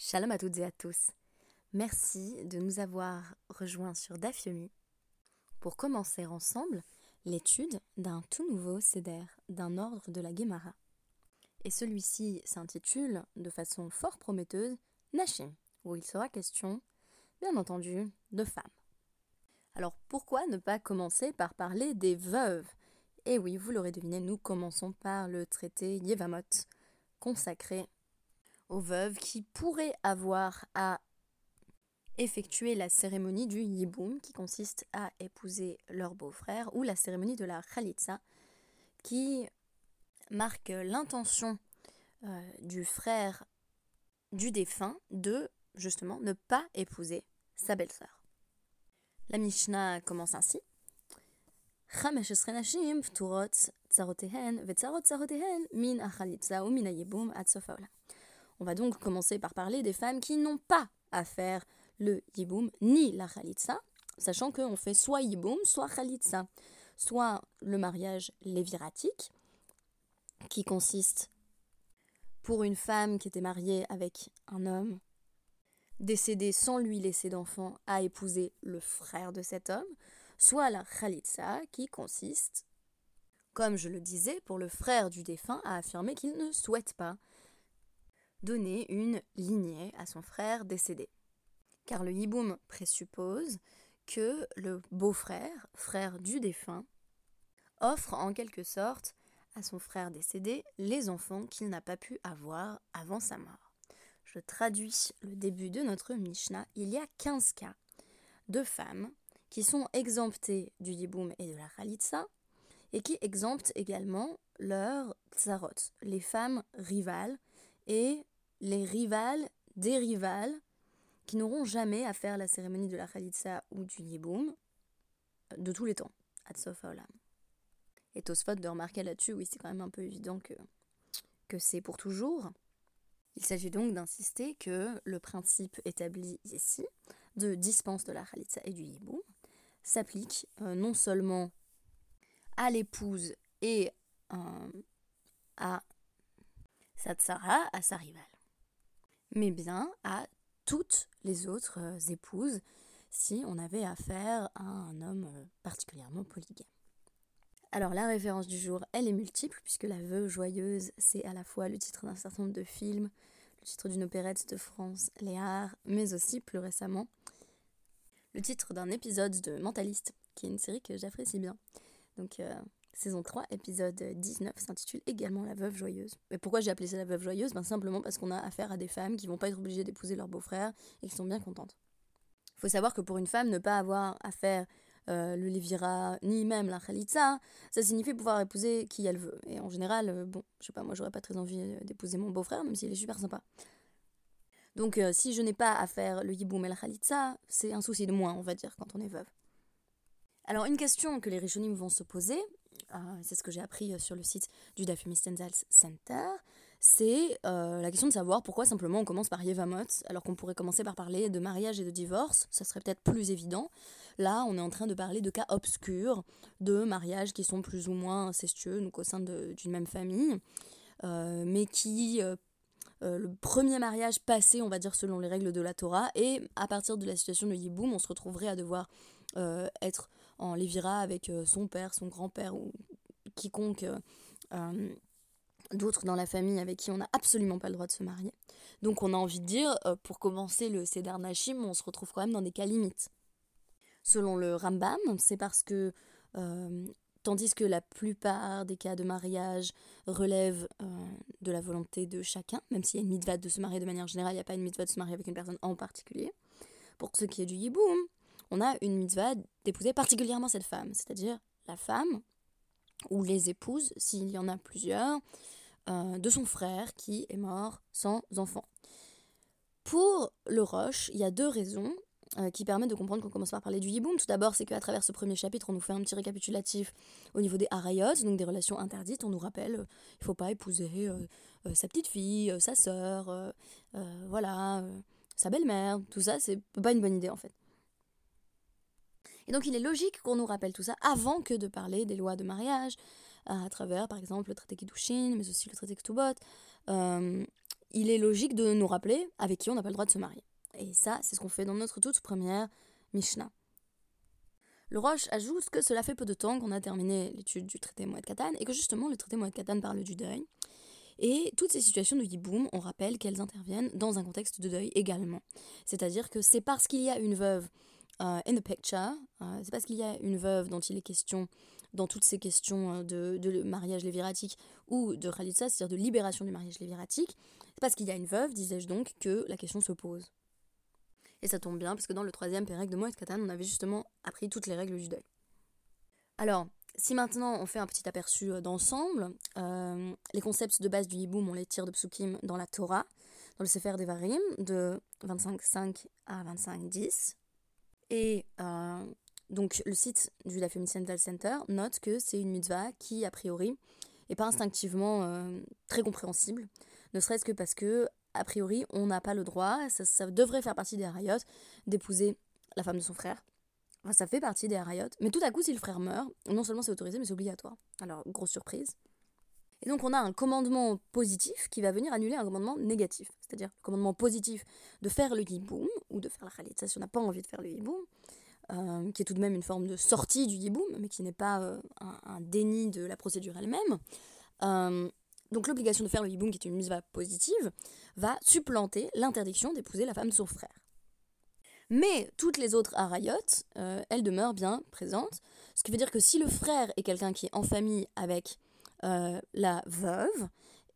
Shalom à toutes et à tous. Merci de nous avoir rejoints sur Dafyomi pour commencer ensemble l'étude d'un tout nouveau Seder d'un ordre de la Gemara. Et celui-ci s'intitule de façon fort prometteuse Nashim, où il sera question, bien entendu, de femmes. Alors pourquoi ne pas commencer par parler des veuves? Et oui, vous l'aurez deviné, nous commençons par le traité Yevamot, consacré aux veuves qui pourraient avoir à effectuer la cérémonie du Yiboum, qui consiste à épouser leur beau-frère, ou la cérémonie de la Khalitsa, qui marque l'intention euh, du frère du défunt de, justement, ne pas épouser sa belle-sœur. La Mishnah commence ainsi. On va donc commencer par parler des femmes qui n'ont pas à faire le yiboum ni la khalitsa, sachant qu'on fait soit yiboum, soit khalitsa, soit le mariage léviratique, qui consiste pour une femme qui était mariée avec un homme décédé sans lui laisser d'enfant à épouser le frère de cet homme, soit la khalitsa qui consiste, comme je le disais, pour le frère du défunt à affirmer qu'il ne souhaite pas donner une lignée à son frère décédé. Car le hiboum présuppose que le beau-frère, frère du défunt, offre en quelque sorte à son frère décédé les enfants qu'il n'a pas pu avoir avant sa mort. Je traduis le début de notre Mishnah. Il y a 15 cas de femmes qui sont exemptées du yiboum et de la khalitsa et qui exemptent également leurs tsarot, les femmes rivales et les rivales des rivales qui n'auront jamais à faire la cérémonie de la Khalitsa ou du Yiboum de tous les temps, Adsof Olam. Et Tosfot de remarquer là-dessus, oui, c'est quand même un peu évident que, que c'est pour toujours. Il s'agit donc d'insister que le principe établi ici de dispense de la Khalitsa et du Yiboum s'applique euh, non seulement à l'épouse et euh, à sa tsara, à sa rivale mais bien à toutes les autres euh, épouses si on avait affaire à un homme euh, particulièrement polygame. Alors la référence du jour, elle est multiple, puisque La Veuve Joyeuse, c'est à la fois le titre d'un certain nombre de films, le titre d'une opérette de France, Léard, mais aussi plus récemment, le titre d'un épisode de Mentaliste, qui est une série que j'apprécie bien. Donc euh, saison 3, épisode 19, s'intitule également La Veuve Joyeuse. Mais pourquoi j'ai appelé ça La Veuve Joyeuse? Ben Simplement parce qu'on a affaire à des femmes qui vont pas être obligées d'épouser leur beau-frère et qui sont bien contentes. Faut savoir que pour une femme, ne pas avoir à faire euh, le Lévira ni même la Khalitsa, ça signifie pouvoir épouser qui elle veut. Et en général, euh, bon, je sais pas, moi j'aurais pas très envie euh, d'épouser mon beau-frère, même s'il est super sympa. Donc si je n'ai pas à faire le Yiboum et la Khalitsa, c'est un souci de moins, on va dire, quand on est veuve. Alors une question que les Rishonim vont se poser, ah, c'est ce que j'ai appris euh, sur le site du Dafumi Stenzals Center, c'est euh, la question de savoir pourquoi simplement on commence par Yevamot alors qu'on pourrait commencer par parler de mariage et de divorce, ça serait peut-être plus évident. Là, on est en train de parler de cas obscurs, de mariages qui sont plus ou moins incestueux, donc au sein d'une même famille, euh, mais qui le premier mariage passé, on va dire selon les règles de la Torah, et à partir de la situation de Yiboum, on se retrouverait à devoir être en Lévira avec euh, son père, son grand-père ou quiconque euh, euh, d'autres dans la famille avec qui on n'a absolument pas le droit de se marier. Donc on a envie de dire, pour commencer le Seder Nashim, on se retrouve quand même dans des cas limites. Selon le Rambam, c'est parce que, tandis que la plupart des cas de mariage relèvent de la volonté de chacun, même s'il y a une mitzvah de se marier de manière générale, il n'y a pas une mitzvah de se marier avec une personne en particulier. Pour ce qui est du yiboum, on a une mitzvah d'épouser particulièrement cette femme, c'est-à-dire la femme ou les épouses, s'il y en a plusieurs, euh, de son frère qui est mort sans enfant. Pour le Roche, il y a deux raisons euh, qui permettent de comprendre qu'on commence par parler du Yiboum. Tout d'abord, c'est qu'à travers ce premier chapitre, on nous fait un petit récapitulatif au niveau des Harayot, donc des relations interdites. On nous rappelle qu'il ne faut pas épouser euh, sa petite fille, sa sœur, voilà, sa belle-mère. Tout ça, c'est pas une bonne idée en fait. Et donc il est logique qu'on nous rappelle tout ça avant que de parler des lois de mariage, à travers par exemple le traité Kiddushin, mais aussi le traité Ktubot. Euh, il est logique de nous rappeler avec qui on n'a pas le droit de se marier. Et ça, c'est ce qu'on fait dans notre toute première Mishnah. Le Roche ajoute que cela fait peu de temps qu'on a terminé l'étude du traité Moed Katan et que justement le traité Moed Katan parle du deuil. Et toutes ces situations de Yiboum, on rappelle qu'elles interviennent dans un contexte de deuil également. C'est-à-dire que c'est parce qu'il y a une veuve euh, in the picture, euh, c'est parce qu'il y a une veuve dont il est question dans toutes ces questions euh, de, mariage léviratique ou de khalitsa, c'est-à-dire de libération du mariage léviratique, c'est parce qu'il y a une veuve, disais-je donc, que la question se pose. Et ça tombe bien, parce que dans le troisième Pérec de Moed Katan, on avait justement appris toutes les règles du deuil. Alors, si maintenant on fait un petit aperçu euh, d'ensemble, les concepts de base du Yiboum, on les tire de Psukim dans la Torah, dans le Sefer Devarim, de 25.5 à 25.10. Et euh, donc le site du La Dental Center note que c'est une mitzvah qui, a priori, n'est pas instinctivement très compréhensible, ne serait-ce que parce que a priori, on n'a pas le droit, ça, devrait faire partie des harayot, d'épouser la femme de son frère. Enfin, ça fait partie des harayot. Mais tout à coup, si le frère meurt, non seulement c'est autorisé, mais c'est obligatoire. Alors, grosse surprise. Et donc, on a un commandement positif qui va venir annuler un commandement négatif. C'est-à-dire le commandement positif de faire le yiboum, ou de faire la khalitza si on n'a pas envie de faire le yiboum, euh, qui est tout de même une forme de sortie du yiboum, mais qui n'est pas euh, un, déni de la procédure elle-même. Euh, donc l'obligation de faire le hiboum, qui est une mitzvah positive, va supplanter l'interdiction d'épouser la femme de son frère. Mais toutes les autres harayot, euh, elles demeurent bien présentes, ce qui veut dire que si le frère est quelqu'un qui est en famille avec la veuve,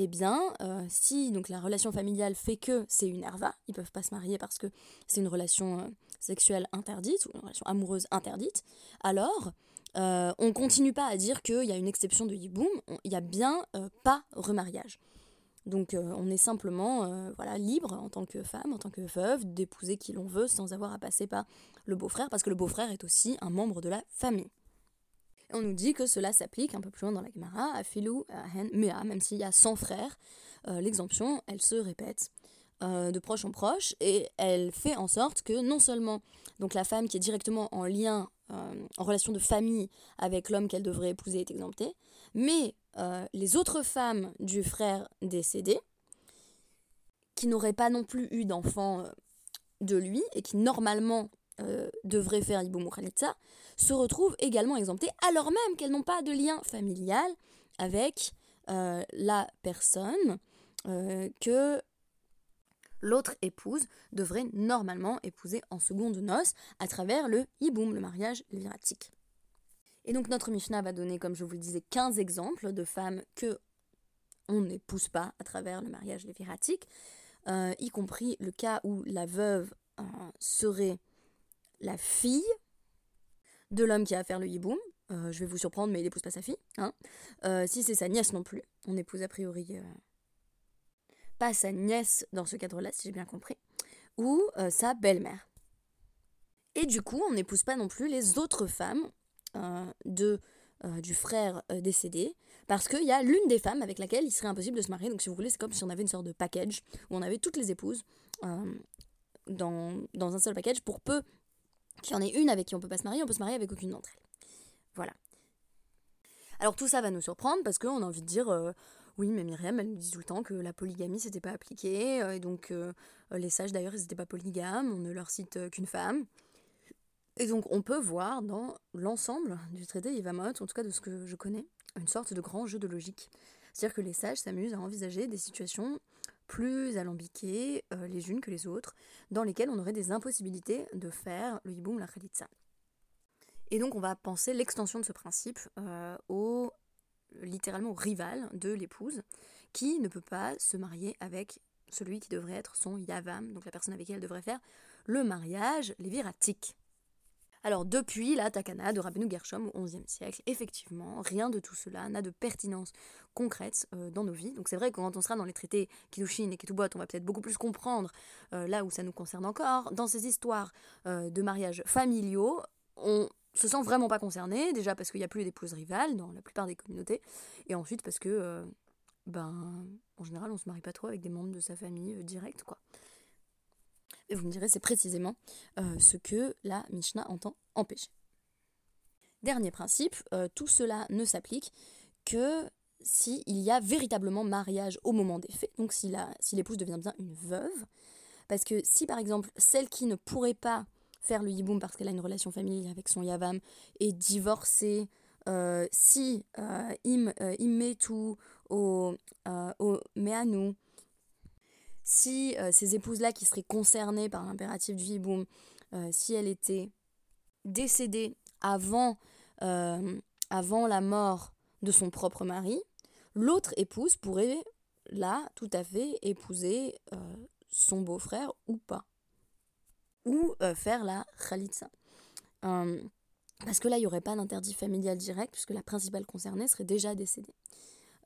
eh bien, euh, si donc la relation familiale fait que c'est une herva, ils peuvent pas se marier parce que c'est une relation sexuelle interdite ou une relation amoureuse interdite, alors euh, on continue pas à dire qu'il y a une exception de Yiboum, il y a bien euh, pas remariage. Donc euh, on est simplement voilà, libre en tant que femme, en tant que veuve, d'épouser qui l'on veut sans avoir à passer par le beau-frère, parce que le beau-frère est aussi un membre de la famille. Et on nous dit que cela s'applique un peu plus loin dans la Gemara à Philou, à Hen, Mea, même s'il y a 100 frères, l'exemption, elle se répète. de proche en proche et elle fait en sorte que non seulement donc la femme qui est directement en lien euh, en relation de famille avec l'homme qu'elle devrait épouser est exemptée, mais euh, les autres femmes du frère décédé, qui n'auraient pas non plus eu d'enfant euh, de lui et qui normalement devraient faire Iboum Khalitza, se retrouvent également exemptées alors même qu'elles n'ont pas de lien familial avec la personne que l'autre épouse devrait normalement épouser en seconde noce à travers le hiboum, le mariage léviratique. Et donc notre Mishnah va donner, comme je vous le disais, 15 exemples de femmes que on n'épouse pas à travers le mariage léviratique, euh, y compris le cas où la veuve euh, serait la fille de l'homme qui a à faire le hiboum. Euh, je vais vous surprendre, mais il n'épouse pas sa fille. Hein. si c'est sa nièce non plus, on épouse a priori pas sa nièce dans ce cadre-là, si j'ai bien compris, ou euh, sa belle-mère. Et du coup, on n'épouse pas non plus les autres femmes euh, de, euh, du frère décédé, parce qu'il y a l'une des femmes avec laquelle il serait impossible de se marier. Donc si vous voulez, c'est comme si on avait une sorte de package, où on avait toutes les épouses dans, dans un seul package, pour peu qu'il y en ait une avec qui on peut pas se marier, on peut se marier avec aucune d'entre elles. Voilà. Alors tout ça va nous surprendre parce qu'on a envie de dire, oui, mais Myriam, elle nous dit tout le temps que la polygamie, s'était pas appliqué, euh, et donc euh, les sages d'ailleurs, ils n'étaient pas polygames, on ne leur cite euh, qu'une femme. Et donc on peut voir dans l'ensemble du traité Yvamot, en tout cas de ce que je connais, une sorte de grand jeu de logique. C'est-à-dire que les sages s'amusent à envisager des situations plus alambiquées les unes que les autres, dans lesquelles on aurait des impossibilités de faire le hiboum la khalitsa. Et donc on va penser l'extension de ce principe au littéralement rival de l'épouse, qui ne peut pas se marier avec celui qui devrait être son yavam, donc la personne avec qui elle devrait faire le mariage léviratique. Alors depuis la takana de Rabbeinu Gershom au XIe siècle, effectivement, rien de tout cela n'a de pertinence concrète euh, dans nos vies. Donc c'est vrai que quand on sera dans les traités Kiddushin et Ketubot, on va peut-être beaucoup plus comprendre euh, là où ça nous concerne encore. Dans ces histoires euh, de mariages familiaux, on se sent vraiment pas concerné, déjà parce qu'il n'y a plus d'épouses rivales dans la plupart des communautés, et ensuite parce que, ben, en général, on se marie pas trop avec des membres de sa famille euh, direct, quoi. Et vous me direz, c'est précisément euh, ce que la Mishnah entend empêcher. Dernier principe, tout cela ne s'applique que s'il y a véritablement mariage au moment des faits, donc si l'épouse si devient bien une veuve. Parce que si par exemple celle qui ne pourrait pas faire le yiboum parce qu'elle a une relation familiale avec son yavam est divorcée, euh, si euh, im, euh, met tout au, euh, au nous si ces épouses-là qui seraient concernées par l'impératif du yiboum, si elle était décédée avant, avant la mort de son propre mari, l'autre épouse pourrait là tout à fait épouser son beau-frère ou pas ou euh, faire la khalitsa. Euh, parce que là, il n'y aurait pas d'interdit familial direct, puisque la principale concernée serait déjà décédée.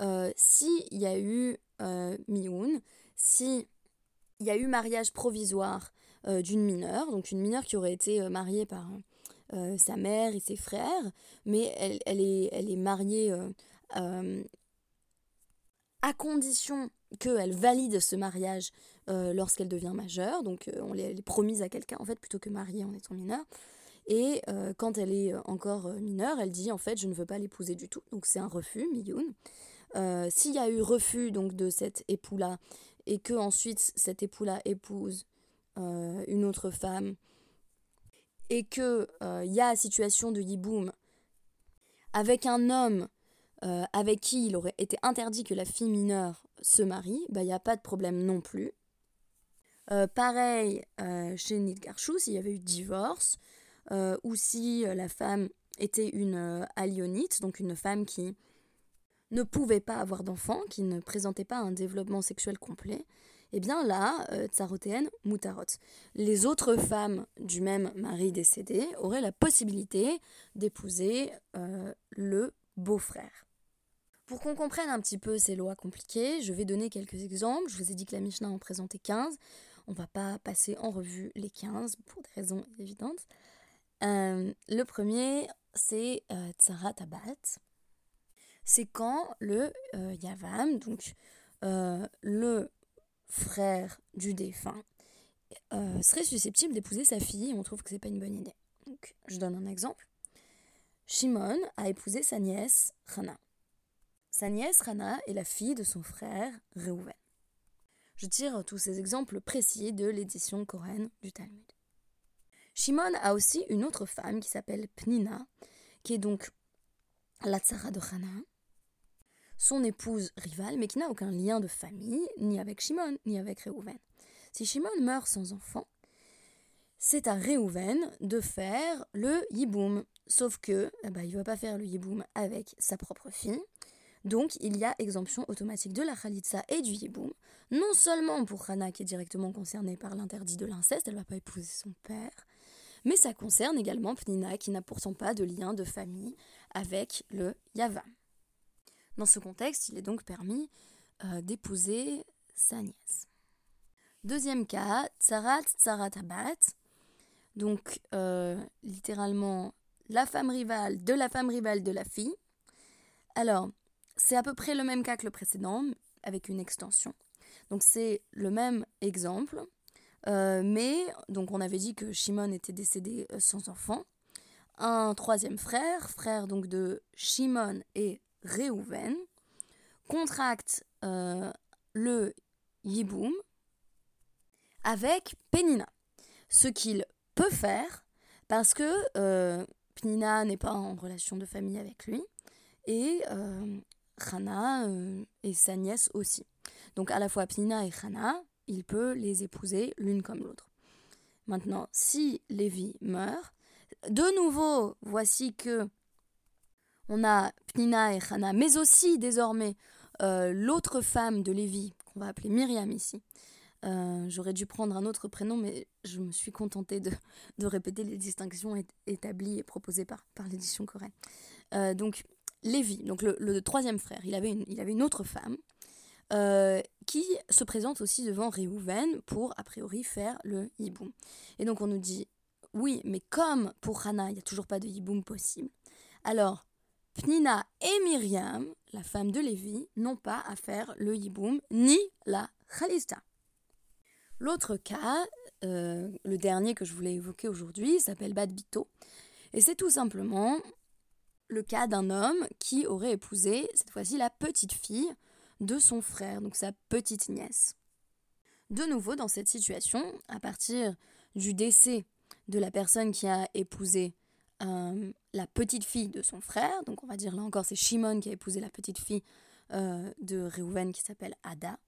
Euh, S'il y a eu euh, mioun, si il y a eu mariage provisoire d'une mineure, donc une mineure qui aurait été mariée par sa mère et ses frères, mais elle, elle, est, elle mariée à condition qu'elle valide ce mariage euh, lorsqu'elle devient majeure, donc euh, on est, promise à quelqu'un en fait plutôt que mariée en étant mineure. Et euh, quand elle est encore mineure, elle dit en fait je ne veux pas l'épouser du tout, donc c'est un refus, miyoun. S'il y a eu refus donc de cet époux-là et que ensuite cet époux-là épouse une autre femme et que il y a situation de yiboum avec un homme avec qui il aurait été interdit que la fille mineure se marie, bah, il n'y a pas de problème non plus. Euh, pareil euh, chez Nidgarchou, s'il y avait eu divorce, euh, ou si la femme était une alionite, donc une femme qui ne pouvait pas avoir d'enfant, qui ne présentait pas un développement sexuel complet, et eh bien là, tsarotéenne, mutarot. Les autres femmes du même mari décédé auraient la possibilité d'épouser le beau-frère. Pour qu'on comprenne un petit peu ces lois compliquées, je vais donner quelques exemples. Je vous ai dit que la Mishnah en présentait 15. On va pas passer en revue les 15 pour des raisons évidentes. Euh, le premier, c'est euh, Tzara Tabat. C'est quand le euh, Yavam, donc le frère du défunt, serait susceptible d'épouser sa fille. On trouve que c'est pas une bonne idée. Je donne un exemple. Shimon a épousé sa nièce Rana. Sa nièce Rana est la fille de son frère Reuven. Je tire tous ces exemples précis de l'édition coréenne du Talmud. Shimon a aussi une autre femme qui s'appelle Pnina, qui est donc la tsara de Hana, son épouse rivale, mais qui n'a aucun lien de famille, ni avec Shimon, ni avec Reuven. Si Shimon meurt sans enfant, c'est à Reuven de faire le yiboum. Sauf que eh ben, il ne va pas faire le yiboum avec sa propre fille, donc il y a exemption automatique de la khalitsa et du yiboum, non seulement pour Hana qui est directement concernée par l'interdit de l'inceste, elle ne va pas épouser son père, mais ça concerne également Pnina qui n'a pourtant pas de lien de famille avec le Yavam. Dans ce contexte, il est donc permis euh, d'épouser sa nièce. Deuxième cas, Tsarat Tsarat Abat, donc euh, littéralement la femme rivale de la femme rivale de la fille. Alors, c'est à peu près le même cas que le précédent, avec une extension. Donc c'est le même exemple, euh, mais donc on avait dit que Shimon était décédé sans enfant. Un troisième frère, frère donc de Shimon et Reuven, contracte euh, le Yiboum avec Penina. Ce qu'il peut faire parce que Penina n'est pas en relation de famille avec lui et Hana euh, et sa nièce aussi. Donc à la fois Pnina et Hana, il peut les épouser l'une comme l'autre. Maintenant, si Lévi meurt, de nouveau, voici que on a Pnina et Hana, mais aussi désormais euh, l'autre femme de Lévi, qu'on va appeler Myriam ici. Euh, j'aurais dû prendre un autre prénom, mais je me suis contentée de, répéter les distinctions établies et proposées par, l'édition coréenne. donc, Lévi, donc le, troisième frère, il avait une, il avait une autre femme euh, qui se présente aussi devant Réhouven pour, a priori, faire le hiboum. Et donc on nous dit, oui, mais comme pour Hana, il n'y a toujours pas de hiboum possible, alors Pnina et Myriam, la femme de Lévi, n'ont pas à faire le hiboum ni la khalista. L'autre cas, euh, le dernier que je voulais évoquer aujourd'hui, s'appelle Bad Bito. Et c'est tout simplement le cas d'un homme qui aurait épousé, cette fois-ci, la petite fille de son frère, donc sa petite nièce. De nouveau, dans cette situation, à partir du décès de la personne qui a épousé la petite fille de son frère, donc on va dire là encore c'est Shimon qui a épousé la petite fille euh, de Reuven qui s'appelle Ada.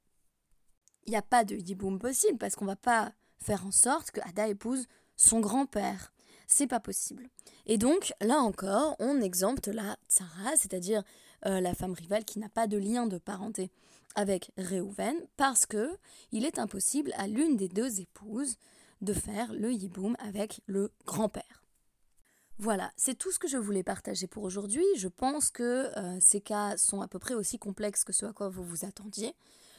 Il n'y a pas de yiboum possible parce qu'on va pas faire en sorte que Ada épouse son grand-père. C'est pas possible. Et donc là encore, on exempte la tsara, c'est-à-dire euh, la femme rivale qui n'a pas de lien de parenté avec Reuven parce que il est impossible à l'une des deux épouses de faire le yiboum avec le grand-père. Voilà, c'est tout ce que je voulais partager pour aujourd'hui. Je pense que euh, ces cas sont à peu près aussi complexes que ce à quoi vous vous attendiez.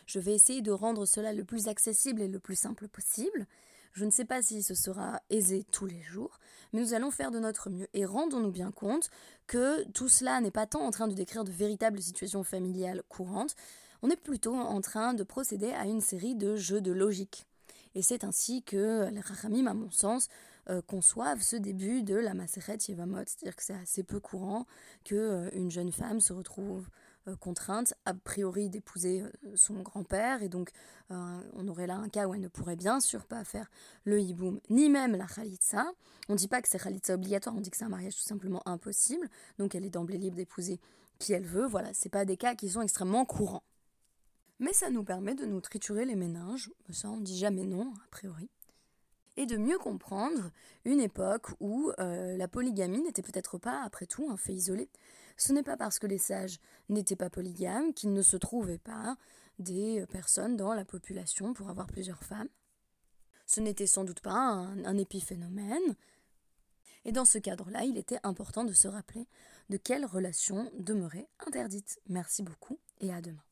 Je vais essayer de rendre cela le plus accessible et le plus simple possible. Je ne sais pas si ce sera aisé tous les jours, mais nous allons faire de notre mieux. Et rendons-nous bien compte que tout cela n'est pas tant en train de décrire de véritables situations familiales courantes, on est plutôt en train de procéder à une série de jeux de logique. Et c'est ainsi que les Rachamim, à mon sens, euh, conçoivent ce début de la Maseret Yevamot. C'est-à-dire que c'est assez peu courant qu'une euh, jeune femme se retrouve euh, contrainte, a priori, d'épouser son grand-père. Et donc, on aurait là un cas où elle ne pourrait bien sûr pas faire le hiboum, ni même la khalitsa. On ne dit pas que c'est khalitsa obligatoire, on dit que c'est un mariage tout simplement impossible. Donc, elle est d'emblée libre d'épouser qui elle veut. Voilà, c'est pas des cas qui sont extrêmement courants. Mais ça nous permet de nous triturer les méninges, ça on dit jamais non, a priori, et de mieux comprendre une époque où euh, la polygamie n'était peut-être pas, après tout, un fait isolé. Ce n'est pas parce que les sages n'étaient pas polygames qu'il ne se trouvait pas des personnes dans la population pour avoir plusieurs femmes. Ce n'était sans doute pas un, un épiphénomène. Et dans ce cadre-là, il était important de se rappeler de quelles relations demeuraient interdites. Merci beaucoup et à demain.